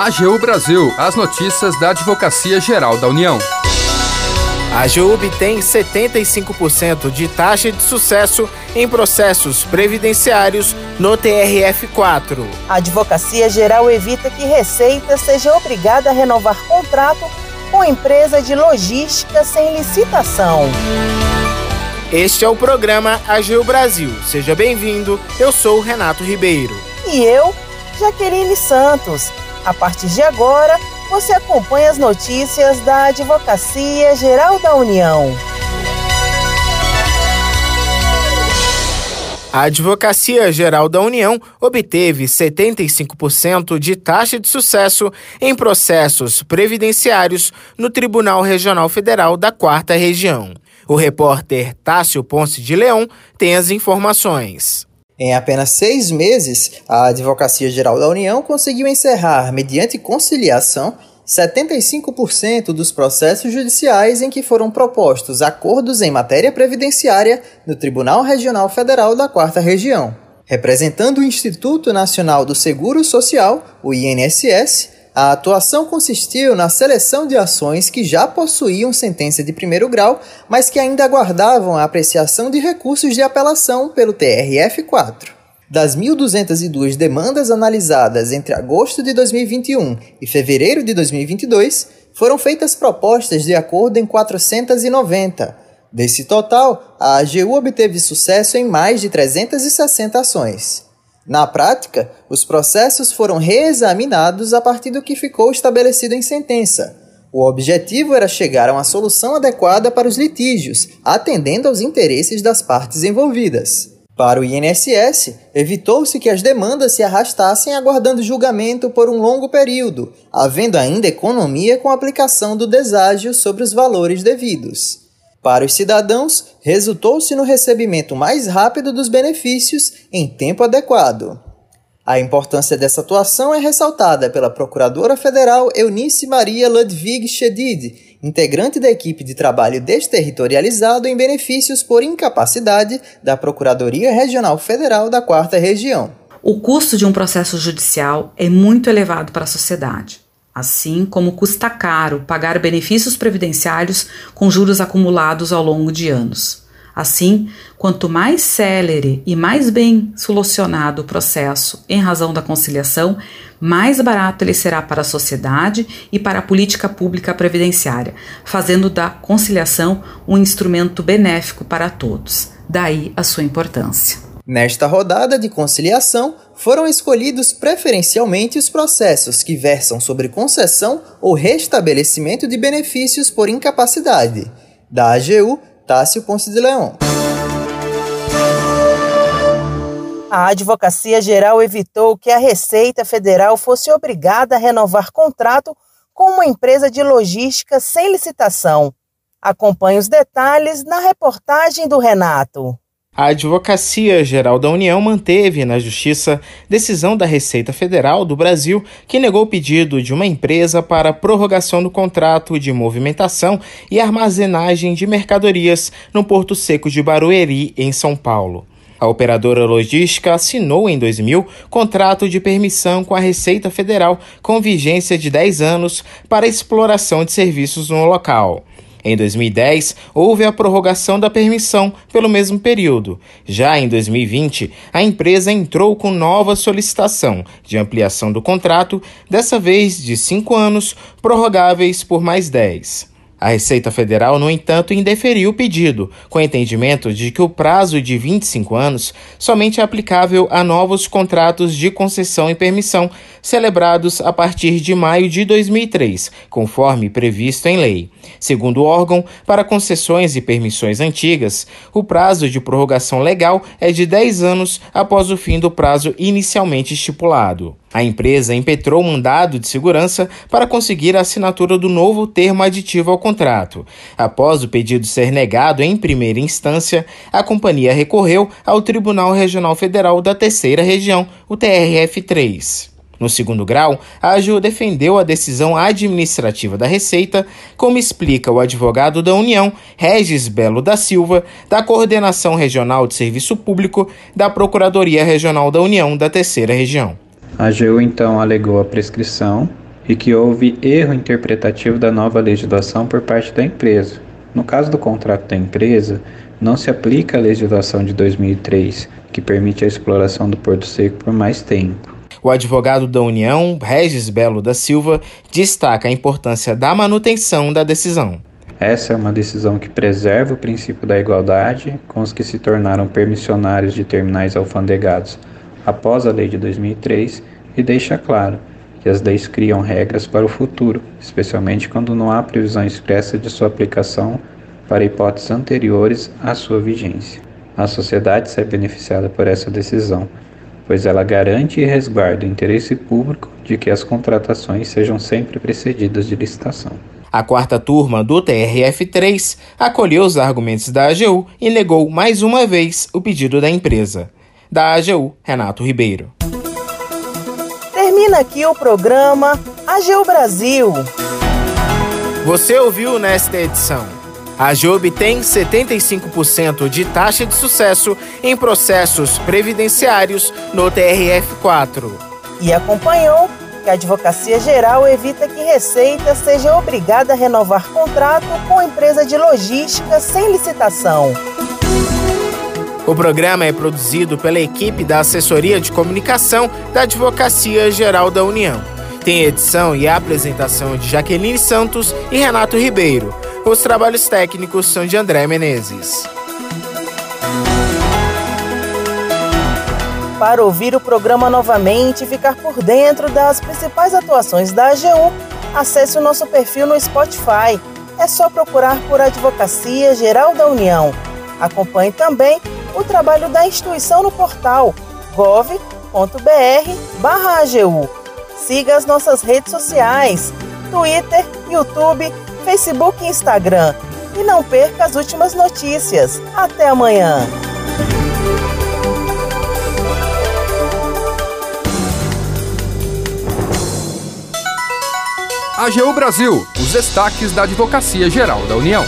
AGU Brasil, as notícias da Advocacia Geral da União. A AGU tem 75% de taxa de sucesso em processos previdenciários no TRF4. A Advocacia Geral evita que Receita seja obrigada a renovar contrato com empresa de logística sem licitação. Este é o programa AGU Brasil. Seja bem-vindo. Eu sou Renato Ribeiro. E eu, Jaqueline Santos. A partir de agora, você acompanha as notícias da Advocacia Geral da União. A Advocacia Geral da União obteve 75% de taxa de sucesso em processos previdenciários no Tribunal Regional Federal da Quarta Região. O repórter Tássio Ponce de Leão tem as informações. Em apenas seis meses, a Advocacia Geral da União conseguiu encerrar, mediante conciliação, 75% dos processos judiciais em que foram propostos acordos em matéria previdenciária no Tribunal Regional Federal da Quarta Região. Representando o Instituto Nacional do Seguro Social, o INSS, a atuação consistiu na seleção de ações que já possuíam sentença de primeiro grau, mas que ainda aguardavam a apreciação de recursos de apelação pelo TRF4. Das 1.202 demandas analisadas entre agosto de 2021 e fevereiro de 2022, foram feitas propostas de acordo em 490. Desse total, a AGU obteve sucesso em mais de 360 ações. Na prática, os processos foram reexaminados a partir do que ficou estabelecido em sentença. O objetivo era chegar a uma solução adequada para os litígios, atendendo aos interesses das partes envolvidas. Para o INSS, evitou-se que as demandas se arrastassem aguardando julgamento por um longo período, havendo ainda economia com a aplicação do deságio sobre os valores devidos. Para os cidadãos, resultou-se no recebimento mais rápido dos benefícios em tempo adequado. A importância dessa atuação é ressaltada pela Procuradora Federal Eunice Maria Ludwig Schedid, integrante da equipe de trabalho desterritorializado em benefícios por incapacidade da Procuradoria Regional Federal da Quarta Região. O custo de um processo judicial é muito elevado para a sociedade assim como custa caro pagar benefícios previdenciários com juros acumulados ao longo de anos. Assim, quanto mais célere e mais bem solucionado o processo em razão da conciliação, mais barato ele será para a sociedade e para a política pública previdenciária, fazendo da conciliação um instrumento benéfico para todos. Daí a sua importância. Nesta rodada de conciliação, foram escolhidos preferencialmente os processos que versam sobre concessão ou restabelecimento de benefícios por incapacidade. Da AGU, Tássio Ponce de Leão. A Advocacia Geral evitou que a Receita Federal fosse obrigada a renovar contrato com uma empresa de logística sem licitação. Acompanhe os detalhes na reportagem do Renato. A Advocacia Geral da União manteve na Justiça decisão da Receita Federal do Brasil que negou o pedido de uma empresa para prorrogação do contrato de movimentação e armazenagem de mercadorias no Porto Seco de Barueri, em São Paulo. A operadora logística assinou em 2000 contrato de permissão com a Receita Federal com vigência de 10 anos para exploração de serviços no local. Em 2010, houve a prorrogação da permissão pelo mesmo período. Já em 2020, a empresa entrou com nova solicitação de ampliação do contrato, dessa vez de cinco anos, prorrogáveis por mais dez. A Receita Federal, no entanto, indeferiu o pedido, com entendimento de que o prazo de 25 anos somente é aplicável a novos contratos de concessão e permissão celebrados a partir de maio de 2003, conforme previsto em lei. Segundo o órgão, para concessões e permissões antigas, o prazo de prorrogação legal é de 10 anos após o fim do prazo inicialmente estipulado. A empresa impetrou mandado de segurança para conseguir a assinatura do novo termo aditivo ao contrato. Após o pedido ser negado em primeira instância, a companhia recorreu ao Tribunal Regional Federal da Terceira Região, o TRF3. No segundo grau, a AGU defendeu a decisão administrativa da Receita, como explica o advogado da União, Regis Belo da Silva, da Coordenação Regional de Serviço Público da Procuradoria Regional da União da Terceira Região. A AGU então alegou a prescrição e que houve erro interpretativo da nova legislação por parte da empresa. No caso do contrato da empresa, não se aplica a legislação de 2003, que permite a exploração do Porto Seco por mais tempo. O advogado da União, Regis Belo da Silva, destaca a importância da manutenção da decisão. Essa é uma decisão que preserva o princípio da igualdade com os que se tornaram permissionários de terminais alfandegados após a lei de 2003 e deixa claro que as leis criam regras para o futuro, especialmente quando não há previsão expressa de sua aplicação para hipóteses anteriores à sua vigência. A sociedade sai beneficiada por essa decisão, pois ela garante e resguarda o interesse público de que as contratações sejam sempre precedidas de licitação. A quarta turma do TRF3 acolheu os argumentos da AGU e negou mais uma vez o pedido da empresa. Da AGU, Renato Ribeiro. Termina aqui o programa AGU Brasil. Você ouviu nesta edição. A AGU obtém 75% de taxa de sucesso em processos previdenciários no TRF4. E acompanhou que a Advocacia Geral evita que Receita seja obrigada a renovar contrato com empresa de logística sem licitação. O programa é produzido pela equipe da Assessoria de Comunicação da Advocacia Geral da União. Tem edição e apresentação de Jaqueline Santos e Renato Ribeiro. Os trabalhos técnicos são de André Menezes. Para ouvir o programa novamente e ficar por dentro das principais atuações da AGU, acesse o nosso perfil no Spotify. É só procurar por Advocacia Geral da União. Acompanhe também o trabalho da instituição no portal gov.br/agu. Siga as nossas redes sociais: Twitter, YouTube, Facebook e Instagram. E não perca as últimas notícias. Até amanhã! AGU Brasil, os destaques da Advocacia Geral da União.